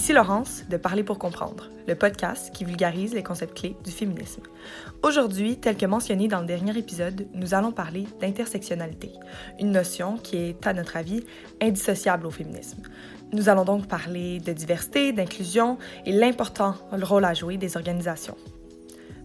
Ici Laurence de Parler pour comprendre, le podcast qui vulgarise les concepts clés du féminisme. Aujourd'hui, tel que mentionné dans le dernier épisode, nous allons parler d'intersectionnalité, une notion qui est, à notre avis, indissociable au féminisme. Nous allons donc parler de diversité, d'inclusion et l'important rôle à jouer des organisations.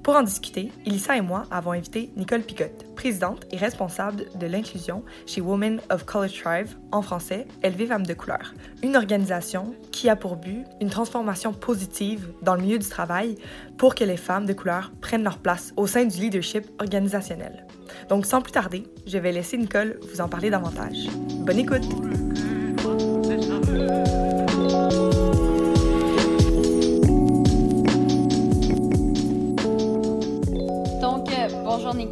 Pour en discuter, Elissa et moi avons invité Nicole Picotte, présidente et responsable de l'inclusion chez Women of Color Thrive, en français, Élever femmes de couleur, une organisation qui a pour but une transformation positive dans le milieu du travail pour que les femmes de couleur prennent leur place au sein du leadership organisationnel. Donc sans plus tarder, je vais laisser Nicole vous en parler davantage. Bonne écoute!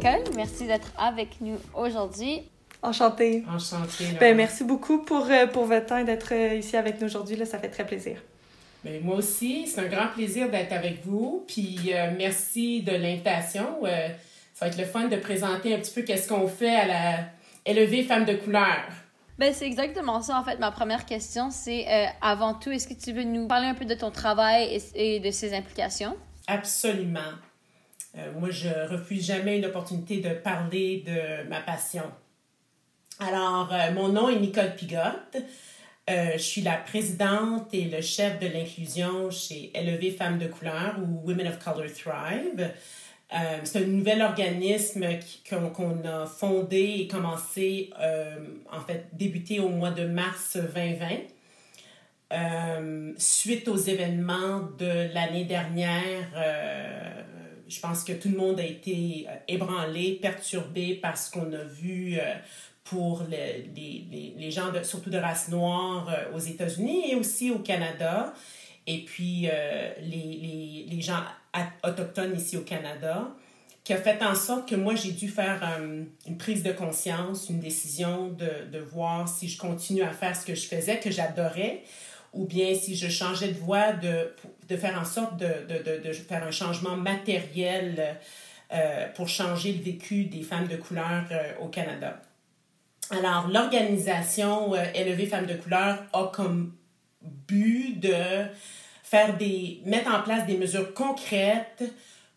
Nicole, merci d'être avec nous aujourd'hui. Enchantée. Enchantée. Ben, merci beaucoup pour, euh, pour votre temps et d'être euh, ici avec nous aujourd'hui. Ça fait très plaisir. Ben, moi aussi, c'est un grand plaisir d'être avec vous. Puis euh, merci de l'invitation. ça va être le fun de présenter un petit peu qu'est-ce qu'on fait à la Élever Femmes de couleur. Ben, c'est exactement ça. En fait, ma première question, c'est avant tout, est-ce que tu veux nous parler un peu de ton travail et de ses implications? Absolument. Euh, moi, je refuse jamais une opportunité de parler de ma passion. Alors, euh, mon nom est Nicole Pigotte. Euh, je suis la présidente et le chef de l'inclusion chez Élever Femmes de couleur ou Women of Color Thrive. c'est un nouvel organisme qu'on a fondé et commencé, en fait, débuté au mois de mars 2020. suite aux événements de l'année dernière, je pense que tout le monde a été euh, ébranlé, perturbé par ce qu'on a vu euh, pour les, les, les, gens, surtout de race noire euh, aux États-Unis et aussi au Canada, et puis les, les, gens autochtones ici au Canada, qui a fait en sorte que moi, j'ai dû faire une prise de conscience, une décision de, de voir si je continue à faire ce que je faisais, que j'adorais, ou bien si je changeais de voie, de, de faire en sorte de, de, de faire un changement matériel euh, pour changer le vécu des femmes de couleur euh, au Canada. Alors, l'organisation euh, Élever femmes de couleur a comme but de faire des, mettre en place des mesures concrètes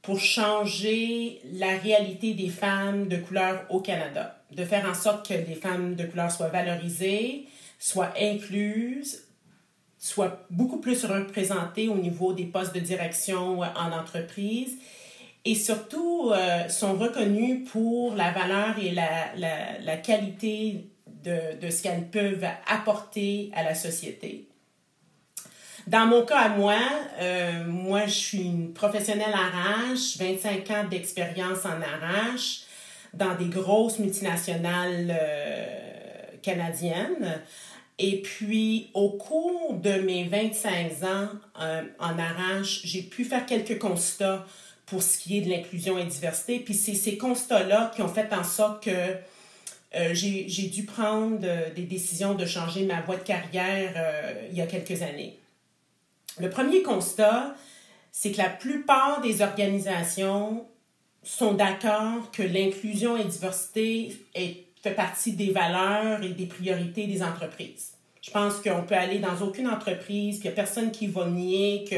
pour changer la réalité des femmes de couleur au Canada, de faire en sorte que les femmes de couleur soient valorisées, soient incluses, soient beaucoup plus représentés au niveau des postes de direction euh, en entreprise et surtout euh, sont reconnus pour la valeur et la, la, la qualité de, de ce qu'elles peuvent apporter à la société. Dans mon cas à moi, euh, moi je suis une professionnelle arrache, 25 ans d'expérience en arrache dans des grosses multinationales canadiennes. Et puis, au cours de mes 25 ans euh, en arrache, j'ai pu faire quelques constats pour ce qui est de l'inclusion et diversité. Puis c'est ces constats-là qui ont fait en sorte que euh, j'ai dû prendre euh, des décisions de changer ma voie de carrière il y a quelques années. Le premier constat, c'est que la plupart des organisations sont d'accord que l'inclusion et diversité est fait partie des valeurs et des priorités des entreprises. Je pense qu'on peut aller dans aucune entreprise, qu'il n'y a personne qui va nier que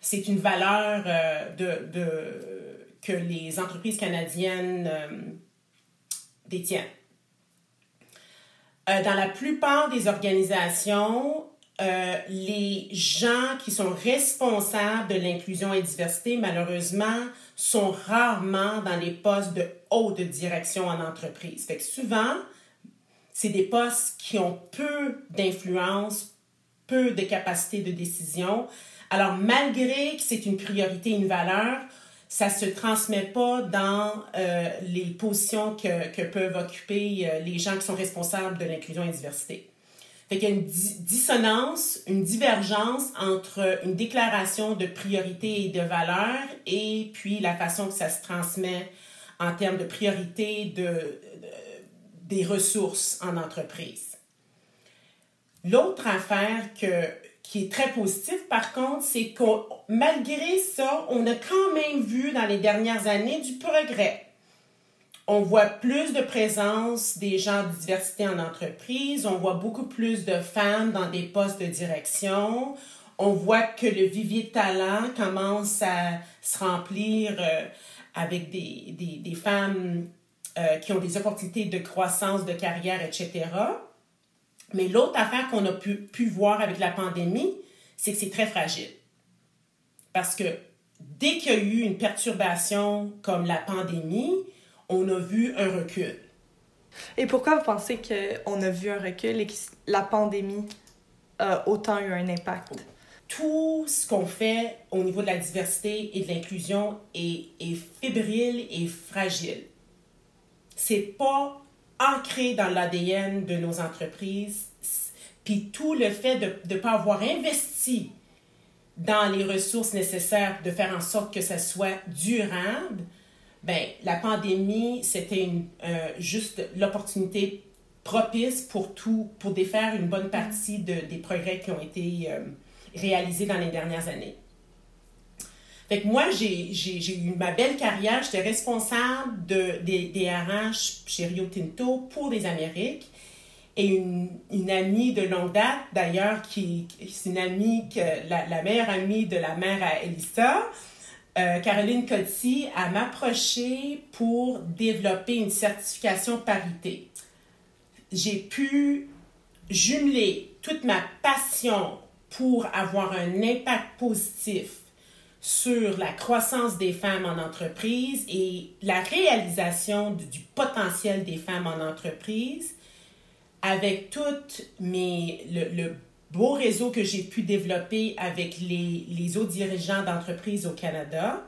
c'est une valeur euh, de, de, que les entreprises canadiennes euh, détiennent. Euh, dans la plupart des organisations, les gens qui sont responsables de l'inclusion et diversité, malheureusement, sont rarement dans les postes de haute direction en entreprise. Fait que souvent, c'est des postes qui ont peu d'influence, peu de capacité de décision. Alors, malgré que c'est une priorité, une valeur, ça se transmet pas dans euh, les positions que, que peuvent occuper euh, les gens qui sont responsables de l'inclusion et la diversité. Fait qu'il y a une dissonance, une divergence entre une déclaration de priorité et de valeur et puis la façon que ça se transmet en termes de priorité de, des ressources en entreprise. L'autre affaire que, qui est très positive, par contre, c'est que malgré ça, on a quand même vu dans les dernières années du progrès. On voit plus de présence des gens de diversité en entreprise. On voit beaucoup plus de femmes dans des postes de direction. On voit que le vivier de talent commence à se remplir euh, avec des, des, des femmes euh, qui ont des opportunités de croissance, de carrière, etc. Mais l'autre affaire qu'on a pu, pu voir avec la pandémie, c'est que c'est très fragile. Parce que dès qu'il y a eu une perturbation comme la pandémie, on a vu un recul. Et pourquoi vous pensez qu'on a vu un recul et que la pandémie a autant eu un impact? Tout ce qu'on fait au niveau de la diversité et de l'inclusion est, est fébrile et fragile. C'est pas ancré dans l'ADN de nos entreprises. Puis tout le fait de ne pas avoir investi dans les ressources nécessaires de faire en sorte que ça soit durable, ben, la pandémie, c'était euh, juste l'opportunité propice pour tout, pour défaire une bonne partie de, des progrès qui ont été euh, réalisés dans les dernières années. Fait moi, j'ai eu ma belle carrière. J'étais responsable de, des, des RH chez Rio Tinto pour les Amériques. Et une, une amie de longue date, d'ailleurs, qui, c'est une amie, que, la, la, meilleure amie de la mère à Elissa, euh, Caroline Coty, a m'approché pour développer une certification parité. J'ai pu jumeler toute ma passion pour avoir un impact positif sur la croissance des femmes en entreprise et la réalisation du, potentiel des femmes en entreprise avec tout mes, le, le beau réseau que j'ai pu développer avec les, les autres dirigeants d'entreprises au Canada,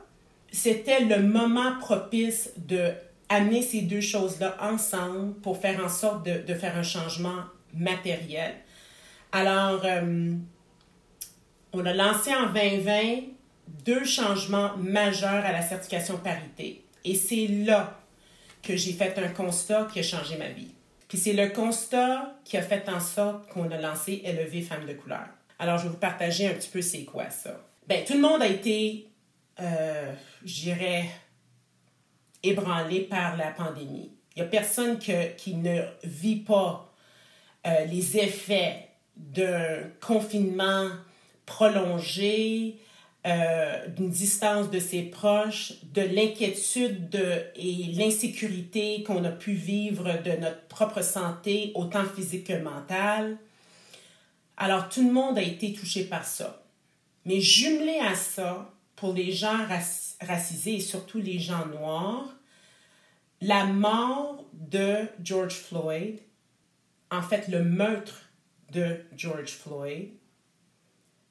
c'était le moment propice de amener ces deux choses-là ensemble pour faire en sorte de, de, faire un changement matériel. Alors, euh, on a lancé en 2020 deux changements majeurs à la certification parité. Et c'est là que j'ai fait un constat qui a changé ma vie. Puis c'est le constat qui a fait en sorte qu'on a lancé Élever Femmes de couleur. Alors, je vais vous partager un petit peu c'est quoi ça. Bien, tout le monde a été, euh, je dirais, ébranlé par la pandémie. Il n'y a personne qui ne vit pas euh, les effets d'un confinement prolongé, euh, d'une distance de ses proches, de l'inquiétude et l'insécurité qu'on a pu vivre de notre propre santé, autant physique que mentale. Alors tout le monde a été touché par ça. Mais jumelé à ça, pour les gens racisés et surtout les gens noirs, la mort de George Floyd, en fait le meurtre de George Floyd,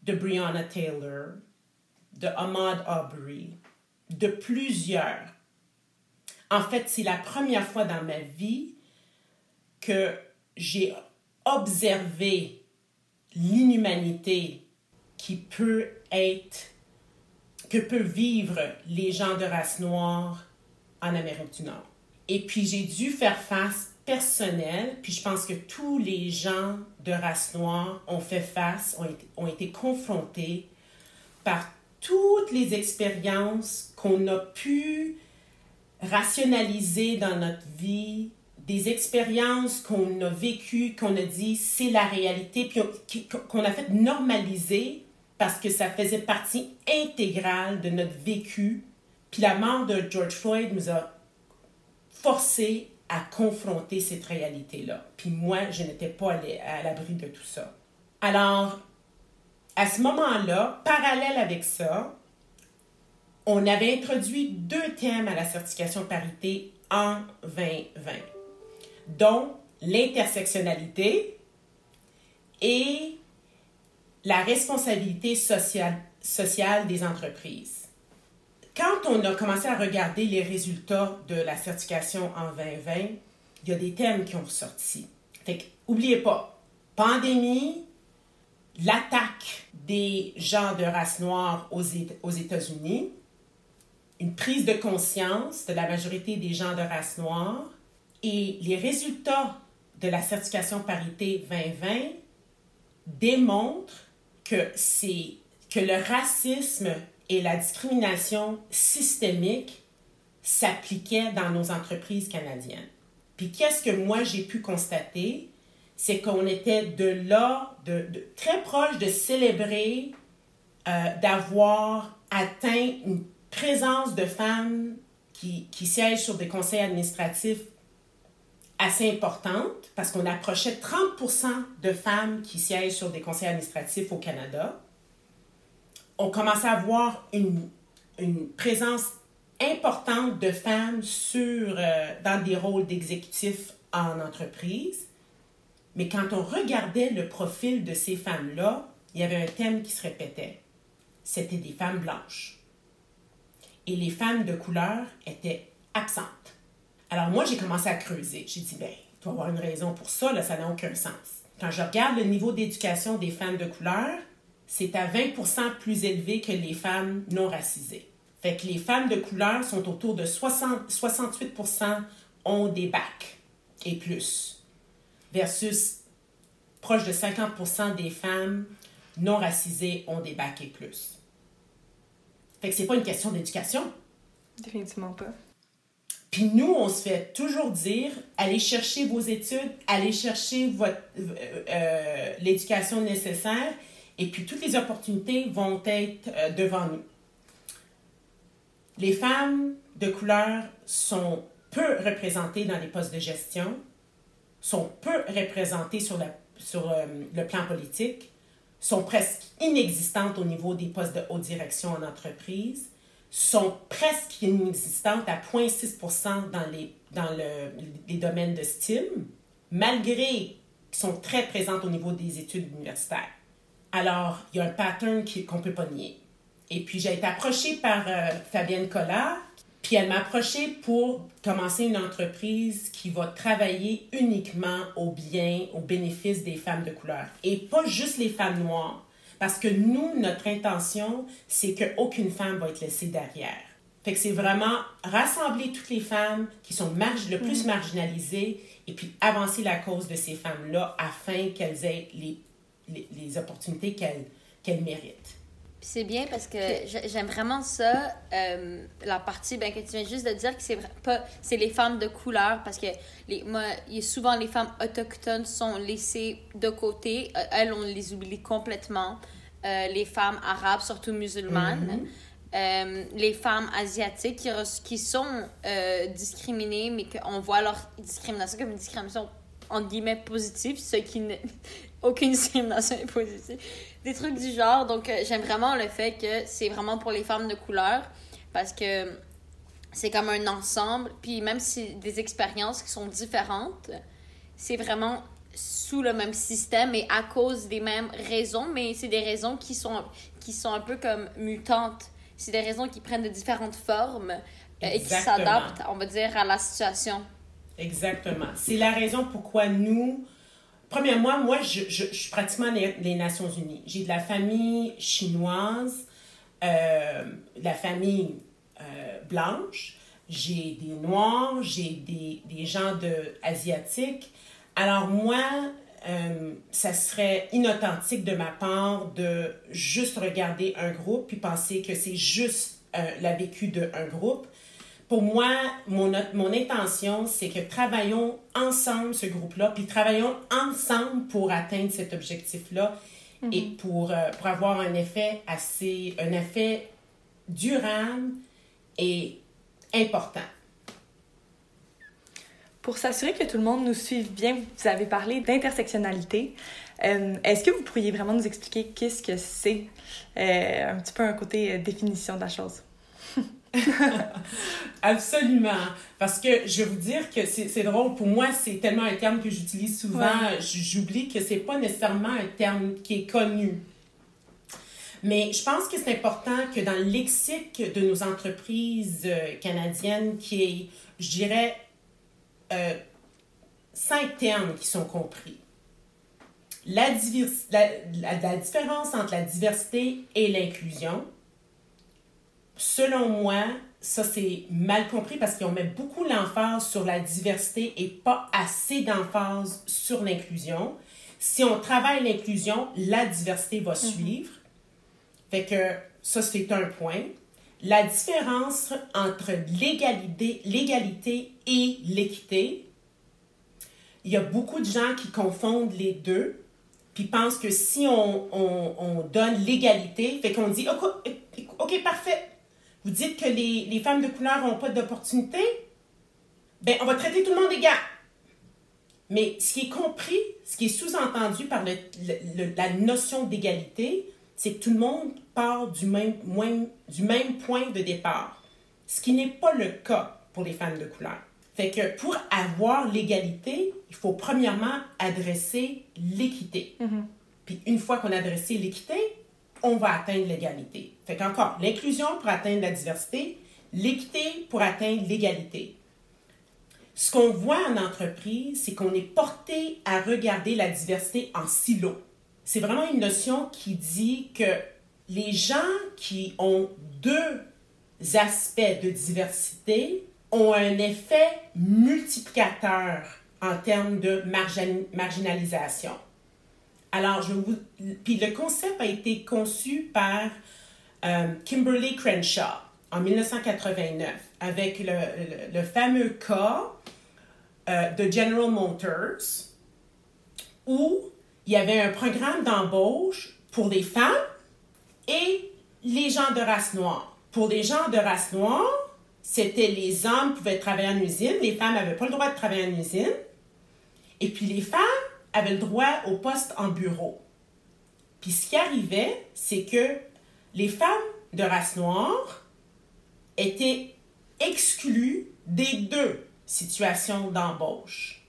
de Breonna Taylor, de Ahmad Aubrey, de plusieurs. En fait, c'est la première fois dans ma vie que j'ai observé l'inhumanité qui peut être, que peuvent vivre les gens de race noire en Amérique du Nord. Et puis j'ai dû faire face personnel, puis je pense que tous les gens de race noire ont fait face, ont été, ont été confrontés par toutes les expériences qu'on a pu rationaliser dans notre vie, des expériences qu'on a vécues, qu'on a dit c'est la réalité, puis qu'on a fait normaliser parce que ça faisait partie intégrale de notre vécu. Puis la mort de George Floyd nous a forcé à confronter cette réalité-là. Puis moi, je n'étais pas à l'abri de tout ça. Alors, à ce moment-là, parallèle avec ça, on avait introduit deux thèmes à la certification parité en 2020, dont l'intersectionnalité et la responsabilité sociale, sociale des entreprises. Quand on a commencé à regarder les résultats de la certification en 2020, il y a des thèmes qui ont ressorti. Fait que, oubliez pas, pandémie, l'attaque des gens de race noire aux, États-Unis, une prise de conscience de la majorité des gens de race noire et les résultats de la certification parité 2020 démontrent que que le racisme et la discrimination systémique s'appliquait dans nos entreprises canadiennes. Puis qu'est-ce que moi j'ai pu constater, c'est qu'on était de là, de, très proche de célébrer euh, d'avoir atteint une présence de femmes qui, qui siègent sur des conseils administratifs assez importante parce qu'on approchait 30% de femmes qui siègent sur des conseils administratifs au Canada. On commençait à avoir une, une présence importante de femmes sur, euh, dans des rôles d'exécutifs en entreprise. Mais quand on regardait le profil de ces femmes-là, il y avait un thème qui se répétait. C'était des femmes blanches. Et les femmes de couleur étaient absentes. Alors moi, j'ai commencé à creuser. J'ai dit, ben, il doit avoir une raison pour ça, là, ça n'a aucun sens. Quand je regarde le niveau d'éducation des femmes de couleur, c'est à 20% plus élevé que les femmes non racisées. Fait que les femmes de couleur sont autour de 60, 68% ont des bacs et plus, versus proche de 50% des femmes non racisées ont des bacs et plus. Fait que c'est pas une question d'éducation. Définitivement pas. Puis nous, on se fait toujours dire, allez chercher vos études, allez chercher votre, euh, euh, l'éducation nécessaire, et puis toutes les opportunités vont être euh, devant nous. Les femmes de couleur sont peu représentées dans les postes de gestion, sont peu représentées sur, sur le plan politique, sont presque inexistantes au niveau des postes de haute direction en entreprise sont presque inexistantes à 0,6 dans, les, dans le, les domaines de STEAM, malgré qu'ils sont très présentes au niveau des études universitaires. Alors, il y a un pattern qu'on ne peut pas nier. Et puis, j'ai été approchée par euh, Fabienne Collard, puis elle m'a approchée pour commencer une entreprise qui va travailler uniquement au bien, au bénéfice des femmes de couleur. Et pas juste les femmes noires, parce que nous, notre intention, c'est qu'aucune femme va être laissée derrière. Fait que c'est vraiment rassembler toutes les femmes qui sont le plus mm. marginalisées et puis avancer la cause de ces femmes-là afin qu'elles aient les, les, opportunités qu'elles qu'elles méritent. C'est bien parce que j'aime vraiment ça, euh, la partie ben, que tu viens juste de dire que c'est pas c'est les femmes de couleur parce que les, moi, souvent les femmes autochtones sont laissées de côté. Euh, elles, on les oublie complètement. Euh, les femmes arabes, surtout musulmanes. Mm-hmm. les femmes asiatiques qui, qui sont discriminées, mais qu'on voit leur discrimination comme une discrimination entre guillemets positive, ce qui n'est aucune discrimination est positive des trucs du genre. Donc, euh, j'aime vraiment le fait que c'est vraiment pour les femmes de couleur parce que c'est comme un ensemble. Puis, même si des expériences qui sont différentes, c'est vraiment sous le même système et à cause des mêmes raisons, mais c'est des raisons qui sont, qui sont un peu comme mutantes. C'est des raisons qui prennent de différentes formes euh, et qui s'adaptent, on va dire, à la situation. Exactement. C'est la raison pourquoi nous, Premièrement, moi, je, je, je suis pratiquement les, Nations Unies. J'ai de la famille chinoise, euh, la famille euh, blanche, j'ai des noirs, j'ai des, des, gens de, asiatiques. Alors moi, euh, ça serait inauthentique de ma part de juste regarder un groupe puis penser que c'est juste la vécu d'un groupe pour moi, mon, mon intention, c'est que travaillons ensemble ce groupe-là, puis travaillons ensemble pour atteindre cet objectif-là mhm. et pour, euh, pour avoir un effet assez, un effet durable et important. Pour s'assurer que tout le monde nous suive bien, vous avez parlé d'intersectionnalité. Euh, est-ce que vous pourriez vraiment nous expliquer qu'est-ce que c'est, euh, un petit peu un côté définition de la chose? Absolument. Parce que je vais vous dire que c'est drôle. Pour moi, c'est tellement un terme que j'utilise souvent. J'oublie que c'est pas nécessairement un terme qui est connu. Mais je pense que c'est important que dans le lexique de nos entreprises euh, canadiennes, qui est, je dirais, euh, cinq termes qui sont compris. La, la différence entre la diversité et l'inclusion, selon moi, ça c'est mal compris parce qu'on met beaucoup l'emphase sur la diversité et pas assez d'emphase sur l'inclusion. Si on travaille l'inclusion, la diversité va mhm. suivre. Fait que ça c'est un point. la différence entre l'égalité, l'égalité et l'équité, il y a beaucoup de gens qui confondent les deux, puis pensent que si on, on, on donne l'égalité, fait qu'on dit, OK, OK, parfait, vous dites que les, les femmes de couleur n'ont pas d'opportunité, ben on va traiter tout le monde égal. Mais ce qui est compris, ce qui est sous-entendu par le, le, la notion d'égalité, c'est que tout le monde part du même, du même point de départ, ce qui n'est pas le cas pour les femmes de couleur. Fait que pour avoir l'égalité, il faut premièrement adresser l'équité. Mm-hmm. Puis une fois qu'on a adressé l'équité, on va atteindre l'égalité. Fait qu'encore, l'inclusion pour atteindre la diversité, l'équité pour atteindre l'égalité. Ce qu'on voit en entreprise, c'est qu'on est porté à regarder la diversité en silo. C'est vraiment une notion qui dit que les gens qui ont deux aspects de diversité ont un effet multiplicateur en termes de marginalisation. Alors, je vous... Puis le concept a été conçu par euh, Kimberly Crenshaw en 1989 avec le, fameux cas euh, de General Motors où il y avait un programme d'embauche pour les femmes et les gens de race noire. Pour les gens de race noire, c'était les hommes pouvaient travailler en usine, les femmes n'avaient pas le droit de travailler en usine. Et puis les femmes avaient le droit au poste en bureau. Puis ce qui arrivait, c'est que les femmes de race noire étaient exclues des deux situations d'embauche.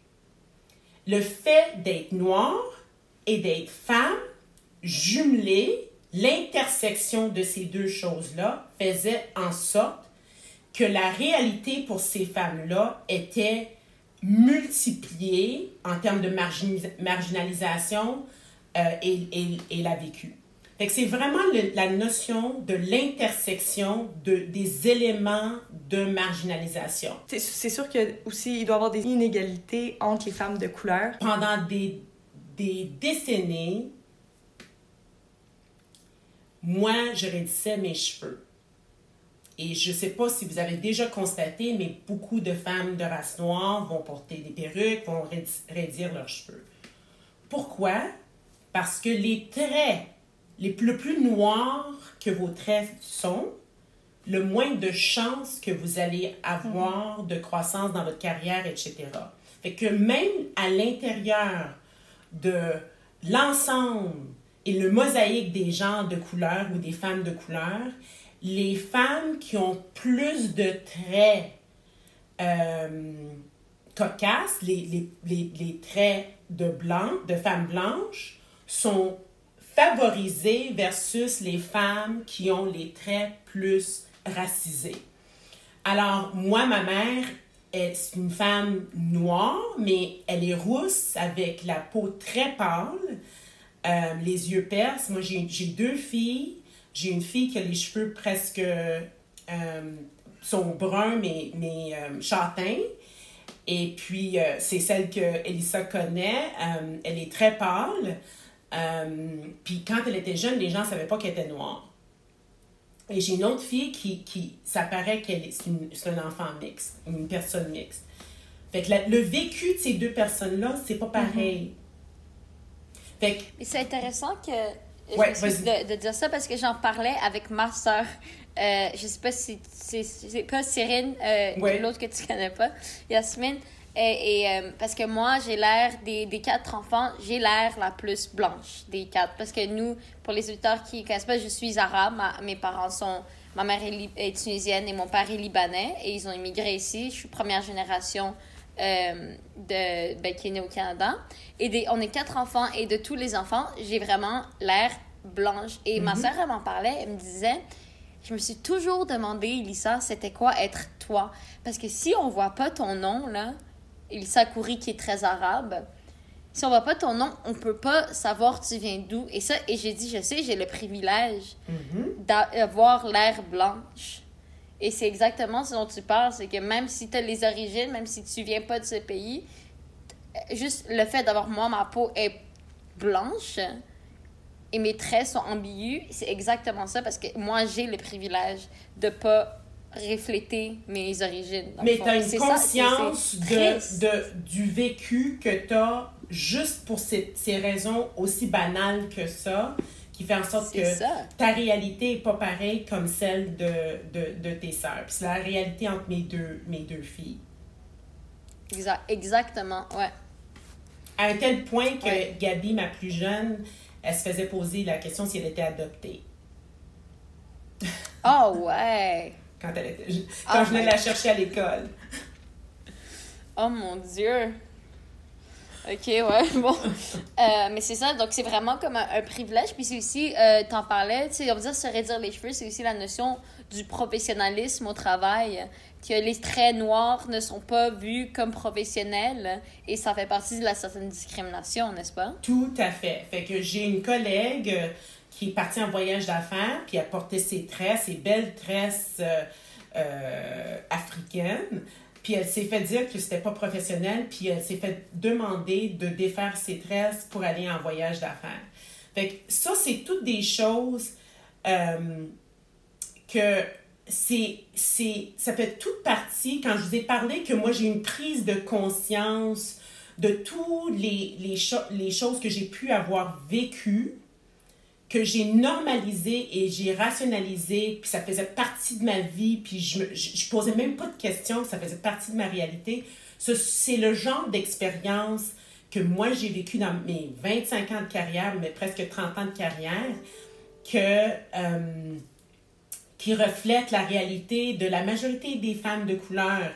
Le fait d'être noire et d'être femme, jumelé, l'intersection de ces deux choses-là faisait en sorte que la réalité pour ces femmes-là était multipliée en termes de marginalisation euh, et, et, la vécu. c'est vraiment la notion de l'intersection de, des éléments de marginalisation. C'est sûr qu'il aussi il doit y avoir des inégalités entre les femmes de couleur. Pendant des, des décennies, moi, je raidissais mes cheveux. Et je ne sais pas si vous avez déjà constaté, mais beaucoup de femmes de race noire vont porter des perruques, vont raidir leurs cheveux. Pourquoi? Parce que les traits, les, le plus noirs que vos traits sont, le moins de chances que vous allez avoir de croissance dans votre carrière, etc. Fait que même à l'intérieur de l'ensemble et le mosaïque des gens de couleur ou des femmes de couleur, les femmes qui ont plus de traits euh, cocasses, les, les, traits de blanc, de femmes blanches, sont favorisées versus les femmes qui ont les traits plus racisés. Alors, moi, ma mère, est une femme noire, mais elle est rousse avec la peau très pâle, euh, les yeux percent. Moi, j'ai deux filles. J'ai une fille qui a les cheveux presque euh, sont bruns, mais, mais euh, châtains. Et puis, c'est celle que Elissa connaît. elle est très pâle. puis quand elle était jeune, les gens ne savaient pas qu'elle était noire. Et j'ai une autre fille qui, qui ça paraît qu'elle est, c'est, un enfant mixte, une personne mixte. Fait que le vécu de ces deux personnes-là, c'est pas pareil. Fait que... c'est intéressant que de, de, dire ça parce que j'en parlais avec ma soeur. Euh, je sais pas si c'est pas Cyrine, euh, l'autre que tu connais pas, Yasmine. Et, et euh, parce que moi, j'ai l'air des, des, quatre enfants, j'ai l'air la plus blanche des quatre. Parce que nous, pour les auditeurs qui ne connaissent pas, je suis arabe. mes parents sont. Ma mère est, tunisienne et mon père est libanais. Et ils ont immigré ici. Je suis première génération euh, de, ben, qui est née au Canada. Et des, on est quatre enfants. Et de tous les enfants, j'ai vraiment l'air blanche. Et ma mhm. soeur, elle m'en parlait. Elle me disait. Je me suis toujours demandé, Elissa, c'était quoi être toi? Parce que si on voit pas ton nom, là, Elissa Kouri, qui est très arabe, si on voit pas ton nom, on peut pas savoir tu viens d'où. Et ça, et j'ai dit, je sais, j'ai le privilège mm-hmm. d'avoir l'air blanche. Et c'est exactement ce dont tu parles, c'est que même si tu as les origines, même si tu viens pas de ce pays, juste le fait d'avoir moi, ma peau est blanche, et mes traits sont ambigus, c'est exactement ça parce que moi, j'ai le privilège de pas refléter mes origines. Mais tu as une conscience de, de, du vécu que tu as juste pour ces, ces, raisons aussi banales que ça, qui fait en sorte que ta réalité n'est pas pareille comme celle de, de, de tes sœurs. c'est la réalité entre mes deux, mes deux filles. Exact, exactement, ouais. À un tel point que Gabi, ma plus jeune, elle se faisait poser la question si elle était adoptée. Oh ouais! quand elle était, quand je venais la chercher à l'école. Oh mon Dieu! Ok, ouais, bon. Euh, mais c'est ça, donc c'est vraiment comme un, privilège. Puis c'est aussi, euh, t'en parlais, tu sais, on va dire se réduire les cheveux, c'est aussi la notion du professionnalisme au travail. Que les traits noirs ne sont pas vus comme professionnels et ça fait partie de la certaine discrimination, n'est-ce pas? Tout à fait. Fait que j'ai une collègue euh, qui est partie en voyage d'affaires, puis a porté ses tresses, ses belles tresses africaines. Puis elle s'est fait dire que c'était pas professionnel, puis elle s'est fait demander de défaire ses tresses pour aller en voyage d'affaires. Fait ça, c'est toutes des choses euh, que c'est, c'est, ça fait toute partie, quand je vous ai parlé que moi j'ai une prise de conscience de toutes les, les, les choses que j'ai pu avoir vécues, que j'ai normalisé et j'ai rationalisé, puis ça faisait partie de ma vie, puis je, me, je, posais même pas de questions, ça faisait partie de ma réalité. C'est le genre d'expérience que moi j'ai vécu dans mes 25 ans de carrière, mais presque 30 ans de carrière, que, euh, qui reflète la réalité de la majorité des femmes de couleur.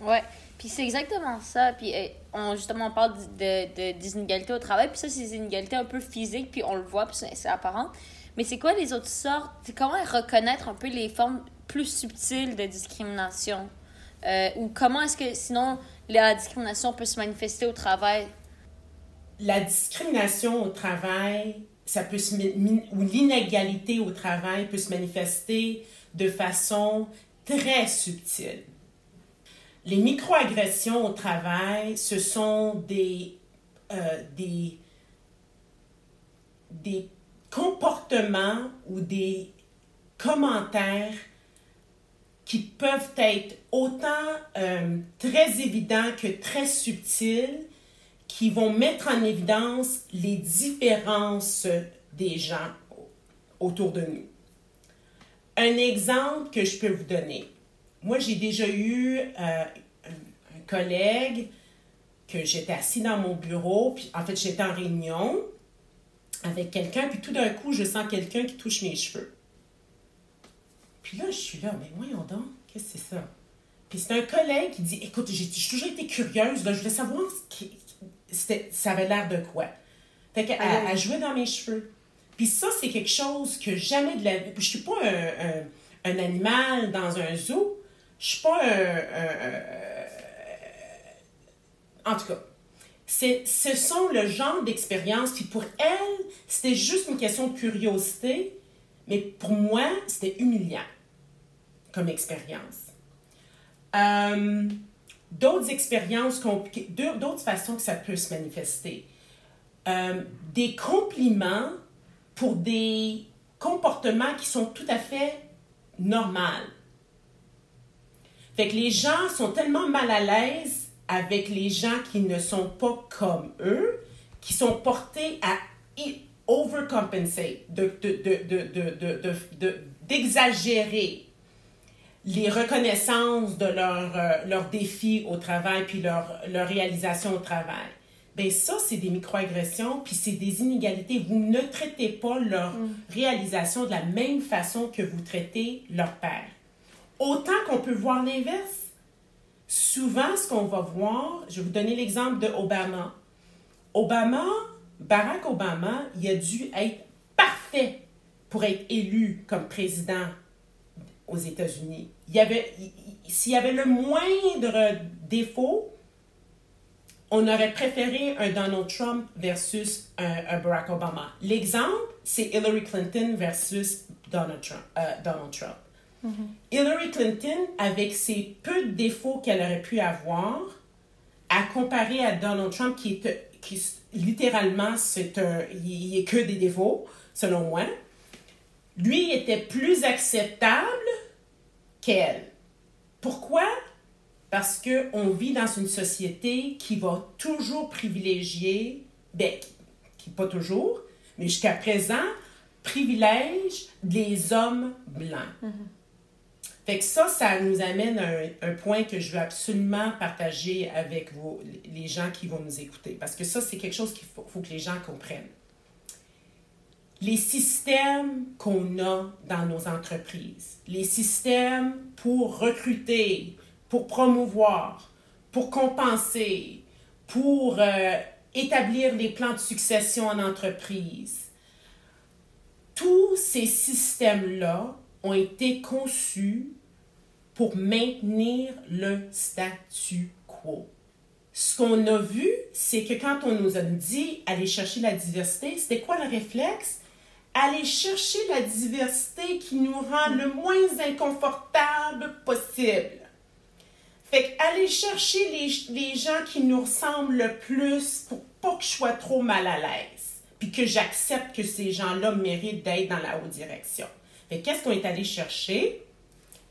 Ouais. Puis c'est exactement ça. Puis eh, on, justement, on parle de, de, des inégalités au travail. Puis ça, c'est des inégalités un peu physiques. Puis on le voit, puis c'est apparent. Mais c'est quoi les autres sortes? Comment reconnaître un peu les formes plus subtiles de discrimination? Euh, ou comment est-ce que, sinon, la discrimination peut se manifester au travail? La discrimination au travail, ça peut se... ou l'inégalité au travail peut se manifester de façon très subtile. Les microagressions au travail, ce sont des, euh, des comportements ou des commentaires qui peuvent être autant euh, très évidents que très subtils, qui vont mettre en évidence les différences des gens autour de nous. Un exemple que je peux vous donner moi, j'ai déjà eu euh, un, collègue que j'étais assis dans mon bureau, puis en fait, j'étais en réunion avec quelqu'un, puis tout d'un coup, je sens quelqu'un qui touche mes cheveux. Puis là, je suis là, mais voyons donc, qu'est-ce que c'est ça? Puis c'est un collègue qui dit, écoute, j'ai toujours été curieuse, là, je voulais savoir ça avait l'air de quoi? Fait qu'elle a joué dans mes cheveux. Puis ça, c'est quelque chose que jamais de la vie. Je suis pas un, un animal dans un zoo, je suis pas un, en tout cas, ce sont le genre d'expérience qui, pour elle, c'était juste une question de curiosité, mais pour moi, c'était humiliant comme expérience. Euh, d'autres expériences compliquées, d'autres façons que ça peut se manifester. Euh, des compliments pour des comportements qui sont tout à fait normaux. Fait que les gens sont tellement mal à l'aise avec les gens qui ne sont pas comme eux, qui sont portés à overcompensate, d'exagérer les reconnaissances de leurs leur euh, défis au travail puis leur, leur réalisation au travail. Ben ça, c'est des microagressions, puis c'est des inégalités. Vous ne traitez pas leur mm. réalisation de la même façon que vous traitez leur père. Autant qu'on peut voir l'inverse. Souvent, ce qu'on va voir, je vais vous donner l'exemple de Obama. Obama, Barack Obama, il a dû être parfait pour être élu comme président aux États-Unis. Il y avait, s'il y avait le moindre défaut, on aurait préféré un Donald Trump versus un, Barack Obama. L'exemple, c'est Hillary Clinton versus Donald Trump. Euh, Donald Trump. Hillary Clinton, avec ses peu de défauts qu'elle aurait pu avoir, à comparer à Donald Trump, qui, qui littéralement, c'est un, il est que des défauts, selon moi, lui était plus acceptable qu'elle. Pourquoi? Parce qu'on vit dans une société qui va toujours privilégier, ben, qui, pas toujours, mais jusqu'à présent, privilège les hommes blancs. Fait que ça, ça nous amène à un, point que je veux absolument partager avec vous, les gens qui vont nous écouter. Parce que ça, c'est quelque chose qu'il faut, que les gens comprennent. Les systèmes qu'on a dans nos entreprises, les systèmes pour recruter, pour promouvoir, pour compenser, pour euh, établir les plans de succession en entreprise. Tous ces systèmes-là ont été conçus pour maintenir le statu quo. Ce qu'on a vu, c'est que quand on nous a dit aller chercher la diversité, c'était quoi le réflexe? Aller chercher la diversité qui nous rend le moins inconfortable possible. Fait aller chercher les, les, gens qui nous ressemblent le plus pour pas que je sois trop mal à l'aise, puis que j'accepte que ces gens-là méritent d'être dans la haute direction. Fait qu'est-ce qu'on est allé chercher?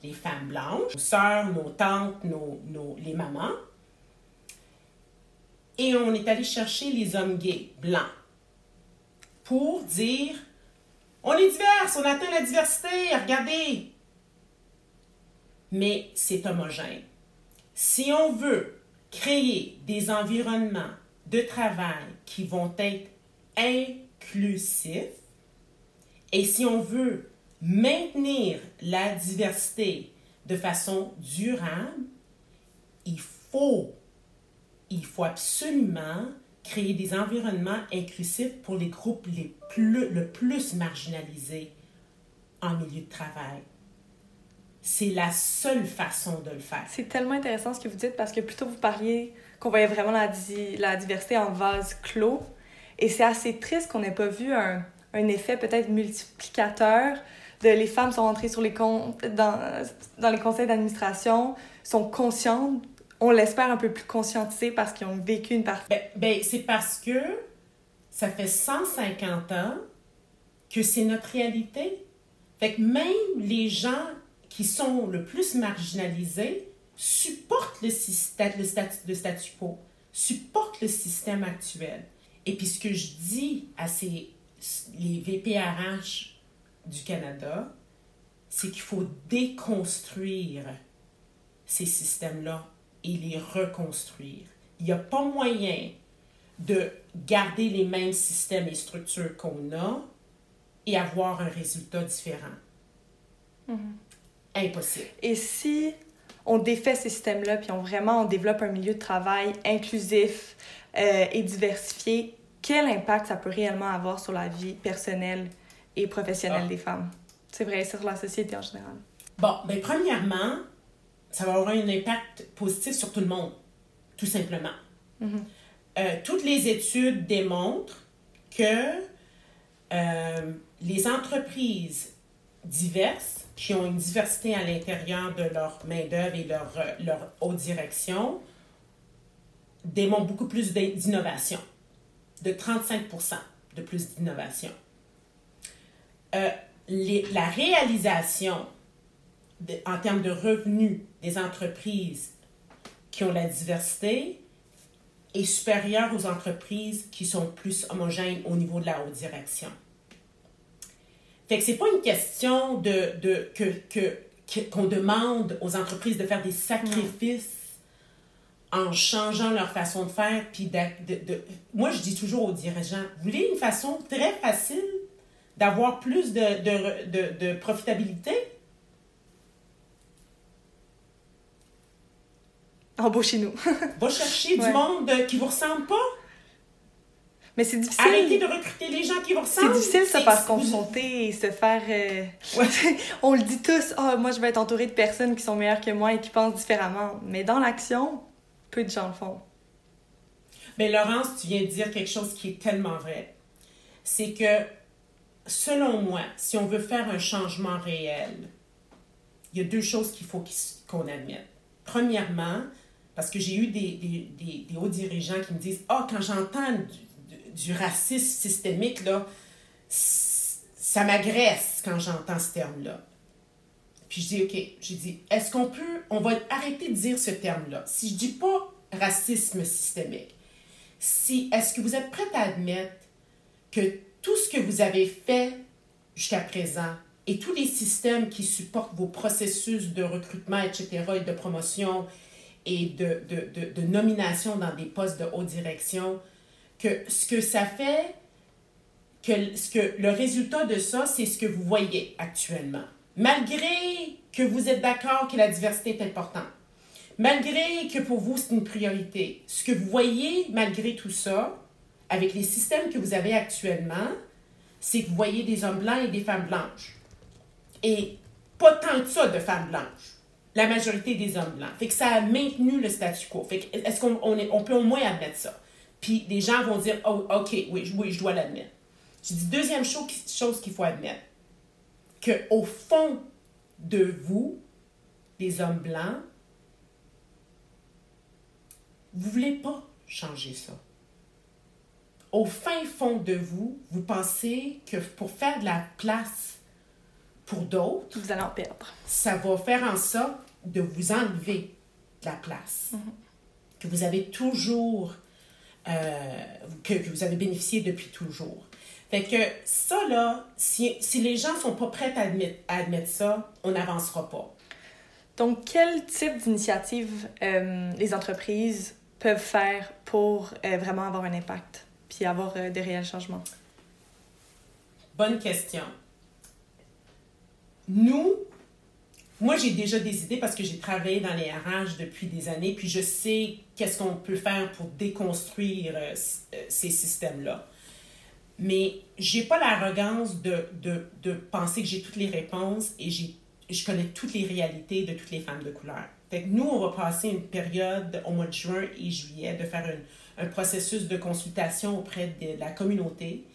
Les femmes blanches, nos sœurs, nos tantes, nos, nos, les mamans. Et on est allé chercher les hommes gays, blancs, pour dire on est divers, on atteint la diversité, regardez. Mais c'est homogène. Si on veut créer des environnements de travail qui vont être inclusifs, et si on veut maintenir la diversité de façon durable, il faut, il faut absolument créer des environnements inclusifs pour les groupes les plus, le plus marginalisés en milieu de travail. C'est la seule façon de le faire. C'est tellement intéressant ce que vous dites parce que plutôt vous parliez qu'on voyait vraiment la, la diversité en vase clos. Et c'est assez triste qu'on n'ait pas vu un, un effet peut-être multiplicateur de les femmes sont rentrées sur les comptes dans, dans les conseils d'administration, sont conscientes, on l'espère un peu plus conscientisées parce qu'ils ont vécu une partie. Ben, ben c'est parce que ça fait 150 ans que c'est notre réalité. Fait que même les gens qui sont le plus marginalisés supportent le, système, le, statu, le statu quo, supportent le système actuel. Et puis ce que je dis à ces, les VPRH du Canada, c'est qu'il faut déconstruire ces systèmes-là et les reconstruire. Il n'y a pas moyen de garder les mêmes systèmes et structures qu'on a et avoir un résultat différent. Mm-hmm. Impossible. Et si on défait ces systèmes-là, puis on vraiment on développe un milieu de travail inclusif euh, et diversifié, quel impact ça peut réellement avoir sur la vie personnelle et professionnelle ah. des femmes. C'est vrai, sur la société en général. Bon, bien, premièrement, ça va avoir un impact positif sur tout le monde, tout simplement. Mm-hmm. Euh, toutes les études démontrent que euh, les entreprises diverses, qui ont une diversité à l'intérieur de leur main-d'œuvre et leur, euh, leur haute direction, démontrent beaucoup plus d'innovation, de 35 de plus d'innovation. Euh, la réalisation en termes de revenus des entreprises qui ont la diversité est supérieure aux entreprises qui sont plus homogènes au niveau de la haute direction. Fait que c'est pas une question de, de que, qu'on demande aux entreprises de faire des sacrifices en changeant leur façon de faire. De, de, moi, je dis toujours aux dirigeants, vous voulez une façon très facile d'avoir plus de, de, de, profitabilité? Embauchez-nous. Va chercher du monde qui vous ressemble pas. Mais c'est difficile. Arrêtez de recruter les gens qui vous ressemblent. C'est difficile de se faire confronter et se faire. Euh, on le dit tous, oh, moi je vais être entourée de personnes qui sont meilleures que moi et qui pensent différemment. Mais dans l'action, peu de gens le font. Mais Laurence, tu viens de dire quelque chose qui est tellement vrai. C'est que selon moi, si on veut faire un changement réel, il y a deux choses qu'il faut qu'on admette. Premièrement, Parce que j'ai eu des, des, des, hauts dirigeants qui me disent Ah, oh, quand j'entends du, du, racisme systémique, là, ça m'agresse quand j'entends ce terme-là. Puis je dis OK, j'ai dit Est-ce qu'on peut, on va arrêter de dire ce terme-là. Si je dis pas racisme systémique, si, est-ce que vous êtes prête à admettre que tout ce que vous avez fait jusqu'à présent et tous les systèmes qui supportent vos processus de recrutement, etc., et de promotion et de, nomination dans des postes de haute direction, que ce que ça fait, que, ce que le résultat de ça, c'est ce que vous voyez actuellement. Malgré que vous êtes d'accord que la diversité est importante, malgré que pour vous c'est une priorité, ce que vous voyez malgré tout ça, avec les systèmes que vous avez actuellement, c'est que vous voyez des hommes blancs et des femmes blanches. Et pas tant que ça de femmes blanches. La majorité des hommes blancs. Fait que ça a maintenu le statu quo. Fait que est-ce qu'on on, on peut au moins admettre ça? Puis les gens vont dire, oh, OK, oui, oui je dois l'admettre. Je dis, deuxième chose, chose qu'il faut admettre, qu'au fond de vous, les hommes blancs, vous voulez pas changer ça au fin fond de vous, vous pensez que pour faire de la place pour d'autres, vous allez en perdre. Ça va faire en sorte de vous enlever de la place. Mhm. Que vous avez toujours, euh, que, que, vous avez bénéficié depuis toujours. Fait que ça, là, si, si les gens sont pas prêts à admettre, à admettre ça, on n'avancera pas. Donc, quel type d'initiative euh, les entreprises peuvent faire pour euh, vraiment avoir un impact? Puis avoir euh, des réels changements? Bonne question. Nous, moi, j'ai déjà des idées parce que j'ai travaillé dans les RH depuis des années, puis je sais qu'est-ce qu'on peut faire pour déconstruire euh, euh, ces systèmes-là. Mais j'ai pas l'arrogance de, de, de, penser que j'ai toutes les réponses et je connais toutes les réalités de toutes les femmes de couleur. Fait nous, on va passer une période au mois de juin et juillet de faire une, un processus de consultation auprès de la communauté.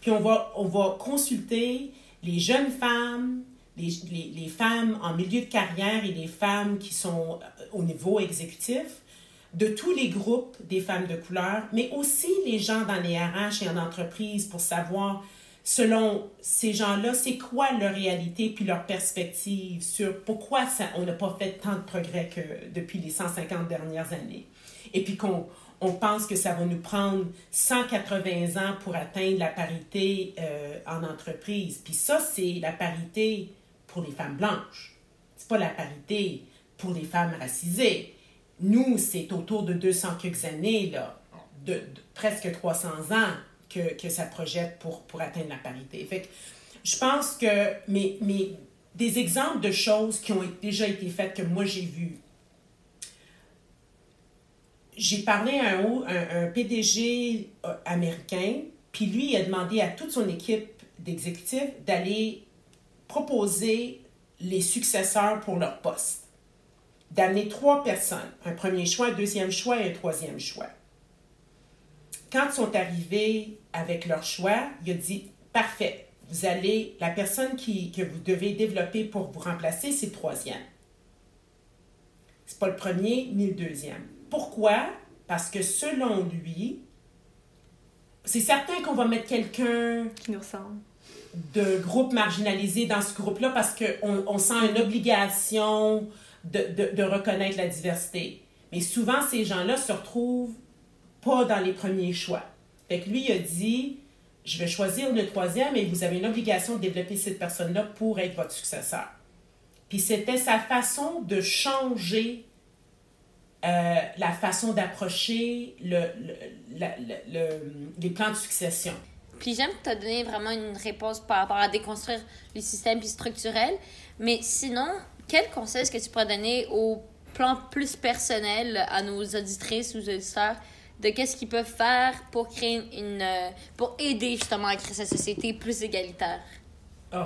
Puis on va, on va consulter les jeunes femmes, les, les, les, femmes en milieu de carrière et les femmes qui sont euh, au niveau exécutif, de tous les groupes des femmes de couleur, mais aussi les gens dans les RH et en entreprise pour savoir, selon ces gens-là, c'est quoi leur réalité puis leur perspective sur pourquoi on n'a pas fait tant de progrès que depuis les 150 dernières années. Et puis qu'on on pense que ça va nous prendre 180 ans pour atteindre la parité euh, en entreprise. Puis ça, c'est la parité pour les femmes blanches. C'est pas la parité pour les femmes racisées. Nous, c'est autour de 200 quelques années, là, de, presque 300 ans que, que, ça projette pour, pour atteindre la parité. Fait je pense que des exemples de choses qui ont déjà été faites que moi j'ai vues j'ai parlé à un, un, PDG euh, américain, puis lui, a demandé à toute son équipe d'exécutifs d'aller proposer les successeurs pour leur poste. D'amener trois personnes, un premier choix, un deuxième choix et un troisième choix. Quand ils sont arrivés avec leur choix, il a dit Parfait, vous allez, la personne qui, que vous devez développer pour vous remplacer, c'est le troisième. C'est pas le premier ni le deuxième. Pourquoi? Parce que selon lui, c'est certain qu'on va mettre quelqu'un qui nous ressemble de groupe marginalisé dans ce groupe-là parce qu'on on sent une obligation de, de, de, reconnaître la diversité. Mais souvent, ces gens-là se retrouvent pas dans les premiers choix. Fait que lui, il a dit, je vais choisir le troisième et vous avez une obligation de développer cette personne-là pour être votre successeur. Puis c'était sa façon de changer euh, la façon d'approcher le, le, les plans de succession. Puis j'aime que tu as donné vraiment une réponse par rapport à déconstruire les systèmes structurels. Mais sinon, quel conseil est-ce que tu pourrais donner au plan plus personnel à nos auditrices ou auditeurs de qu'est-ce qu'ils peuvent faire pour créer une euh, pour aider justement à créer cette société plus égalitaire? Oh.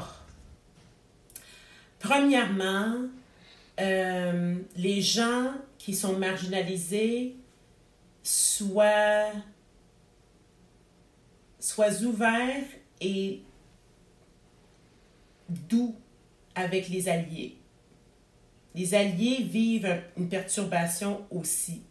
Premièrement, euh, les gens qui sont marginalisés soient, ouverts et doux avec les alliés. Les alliés vivent une perturbation aussi.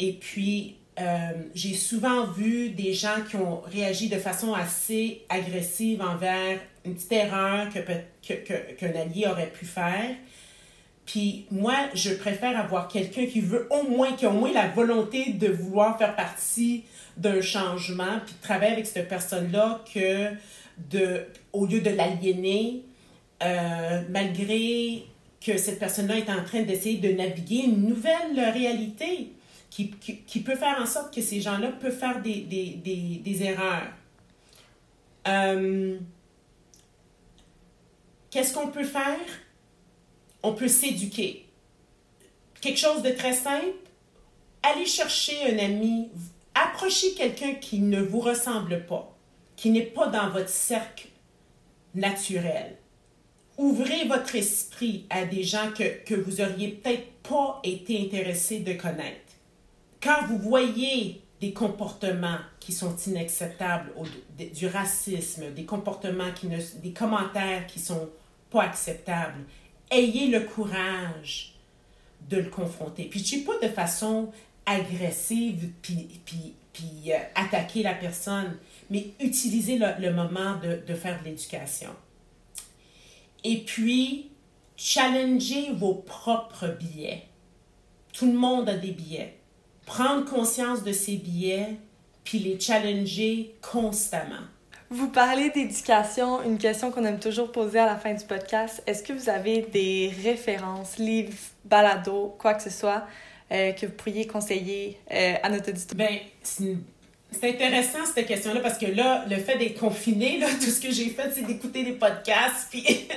Et puis, euh, j'ai souvent vu des gens qui ont réagi de façon assez agressive envers une petite erreur que, que, qu'un allié aurait pu faire. Puis moi, je préfère avoir quelqu'un qui veut au moins, qui a au moins la volonté de vouloir faire partie d'un changement, puis de travailler avec cette personne-là, que de, au lieu de l'aliéner, euh, malgré que cette personne-là est en train d'essayer de naviguer une nouvelle réalité qui, qui, peut faire en sorte que ces gens-là peuvent faire des, des, des, des erreurs. Euh, qu'est-ce qu'on peut faire? On peut s'éduquer. Quelque chose de très simple, allez chercher un ami, approchez quelqu'un qui ne vous ressemble pas, qui n'est pas dans votre cercle naturel. Ouvrez votre esprit à des gens que, que vous auriez peut-être pas été intéressé de connaître. Quand vous voyez des comportements qui sont inacceptables, du racisme, des comportements qui ne, des commentaires qui sont pas acceptables, ayez le courage de le confronter. Puis je dis pas de façon agressive, puis, puis, puis euh, attaquer la personne, mais utilisez le, moment de, de faire de l'éducation. Et puis, challenger vos propres billets. Tout le monde a des billets. Prendre conscience de ces billets, puis les challenger constamment. Vous parlez d'éducation, une question qu'on aime toujours poser à la fin du podcast. Est-ce que vous avez des références, livres, balados, quoi que ce soit, euh, que vous pourriez conseiller euh, à notre auditoire? Ben, c'est intéressant cette question-là parce que là, le fait d'être confiné, tout ce que j'ai fait, c'est d'écouter des podcasts. Puis...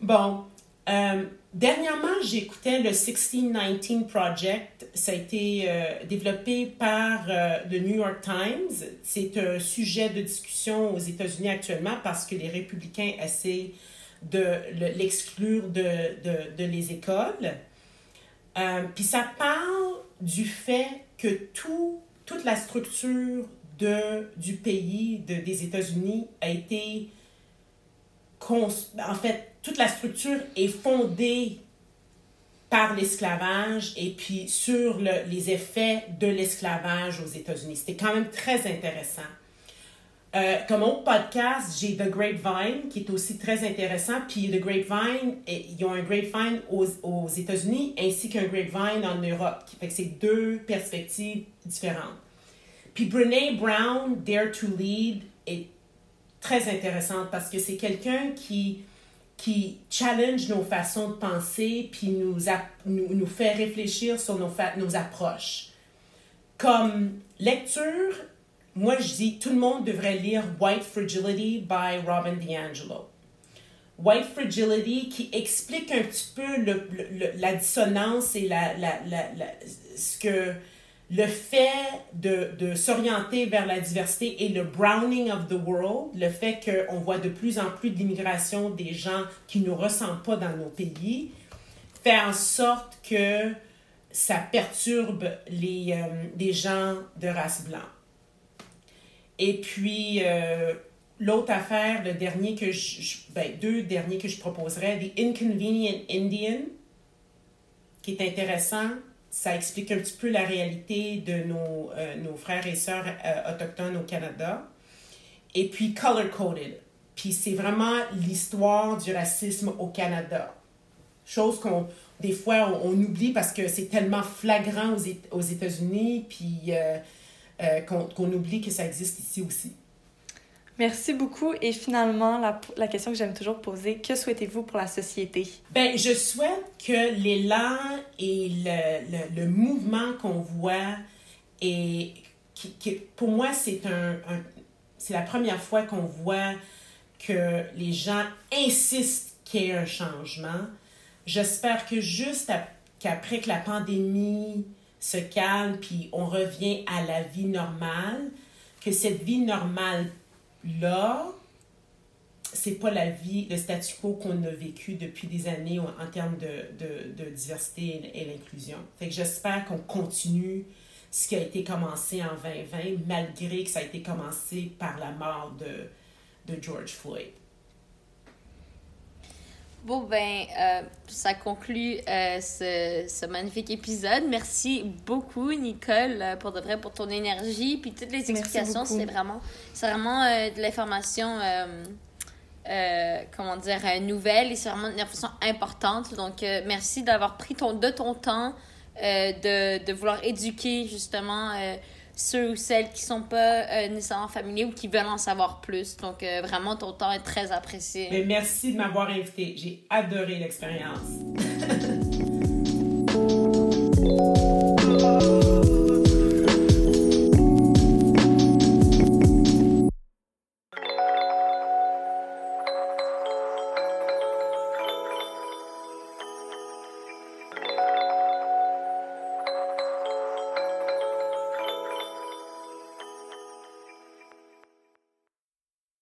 bon, euh, dernièrement, j'écoutais le 1619 Project. Ça a été euh, développé par euh, le New York Times. C'est un sujet de discussion aux États-Unis actuellement parce que les républicains essaient de l'exclure de, de, les écoles. Puis ça parle du fait que tout toute la structure de, du pays, de, des États-Unis, a été. En fait, toute la structure est fondée par l'esclavage et puis sur le, les effets de l'esclavage aux États-Unis. C'était quand même très intéressant. Euh, comme autre podcast, j'ai The Grapevine, qui est aussi très intéressant. Puis The Grapevine, ils ont un Grapevine aux, aux États-Unis ainsi qu'un Grapevine en Europe. Fait que c'est deux perspectives différentes. Puis Brene Brown, Dare to Lead, est très intéressante parce que c'est quelqu'un qui, qui challenge nos façons de penser puis nous, nous, nous fait réfléchir sur nos, nos approches. Comme lecture, moi, je dis, tout le monde devrait lire White Fragility by Robin DiAngelo. White Fragility qui explique un petit peu le, la dissonance et la, la, la, ce que le fait de, de s'orienter vers la diversité et le browning of the world, le fait qu'on voit de plus en plus d'immigration des gens qui ne ressemblent pas dans nos pays, fait en sorte que ça perturbe les, euh, gens de race blanche. Et puis, euh, l'autre affaire, le dernier que je, ben, deux derniers que je proposerais, The Inconvenient Indian, qui est intéressant. Ça explique un petit peu la réalité de nos, euh, nos frères et sœurs euh, autochtones au Canada. Et puis Color Coded. Puis c'est vraiment l'histoire du racisme au Canada. Chose qu'on, des fois, on, oublie parce que c'est tellement flagrant aux, aux États-Unis. Puis euh, qu'on oublie que ça existe ici aussi. Merci beaucoup. Et finalement, la, la question que j'aime toujours poser, que souhaitez-vous pour la société? Ben, je souhaite que l'élan et le, le, le mouvement qu'on voit, et qui, qui, pour moi, c'est un, c'est la première fois qu'on voit que les gens insistent qu'il y ait un changement. J'espère que juste qu'après que la pandémie se calme, puis on revient à la vie normale, que cette vie normale-là, c'est pas la vie, le statu quo qu'on a vécu depuis des années en termes de, diversité et, l'inclusion. J'espère qu'on continue ce qui a été commencé en 2020, malgré que ça a été commencé par la mort de George Floyd. Bon, ben, euh, ça conclut euh, ce, ce, magnifique épisode. Merci beaucoup, Nicole, euh, pour de vrai, pour ton énergie, puis toutes les explications. C'est vraiment, c'est vraiment de l'information, comment dire, nouvelle et c'est vraiment une information importante. Donc, merci d'avoir pris ton, de ton temps, de, de vouloir éduquer, justement, ceux ou celles qui sont pas euh, nécessairement familiers ou qui veulent en savoir plus. Donc, euh, vraiment, ton temps est très apprécié. Mais merci de m'avoir invité. J'ai adoré l'expérience.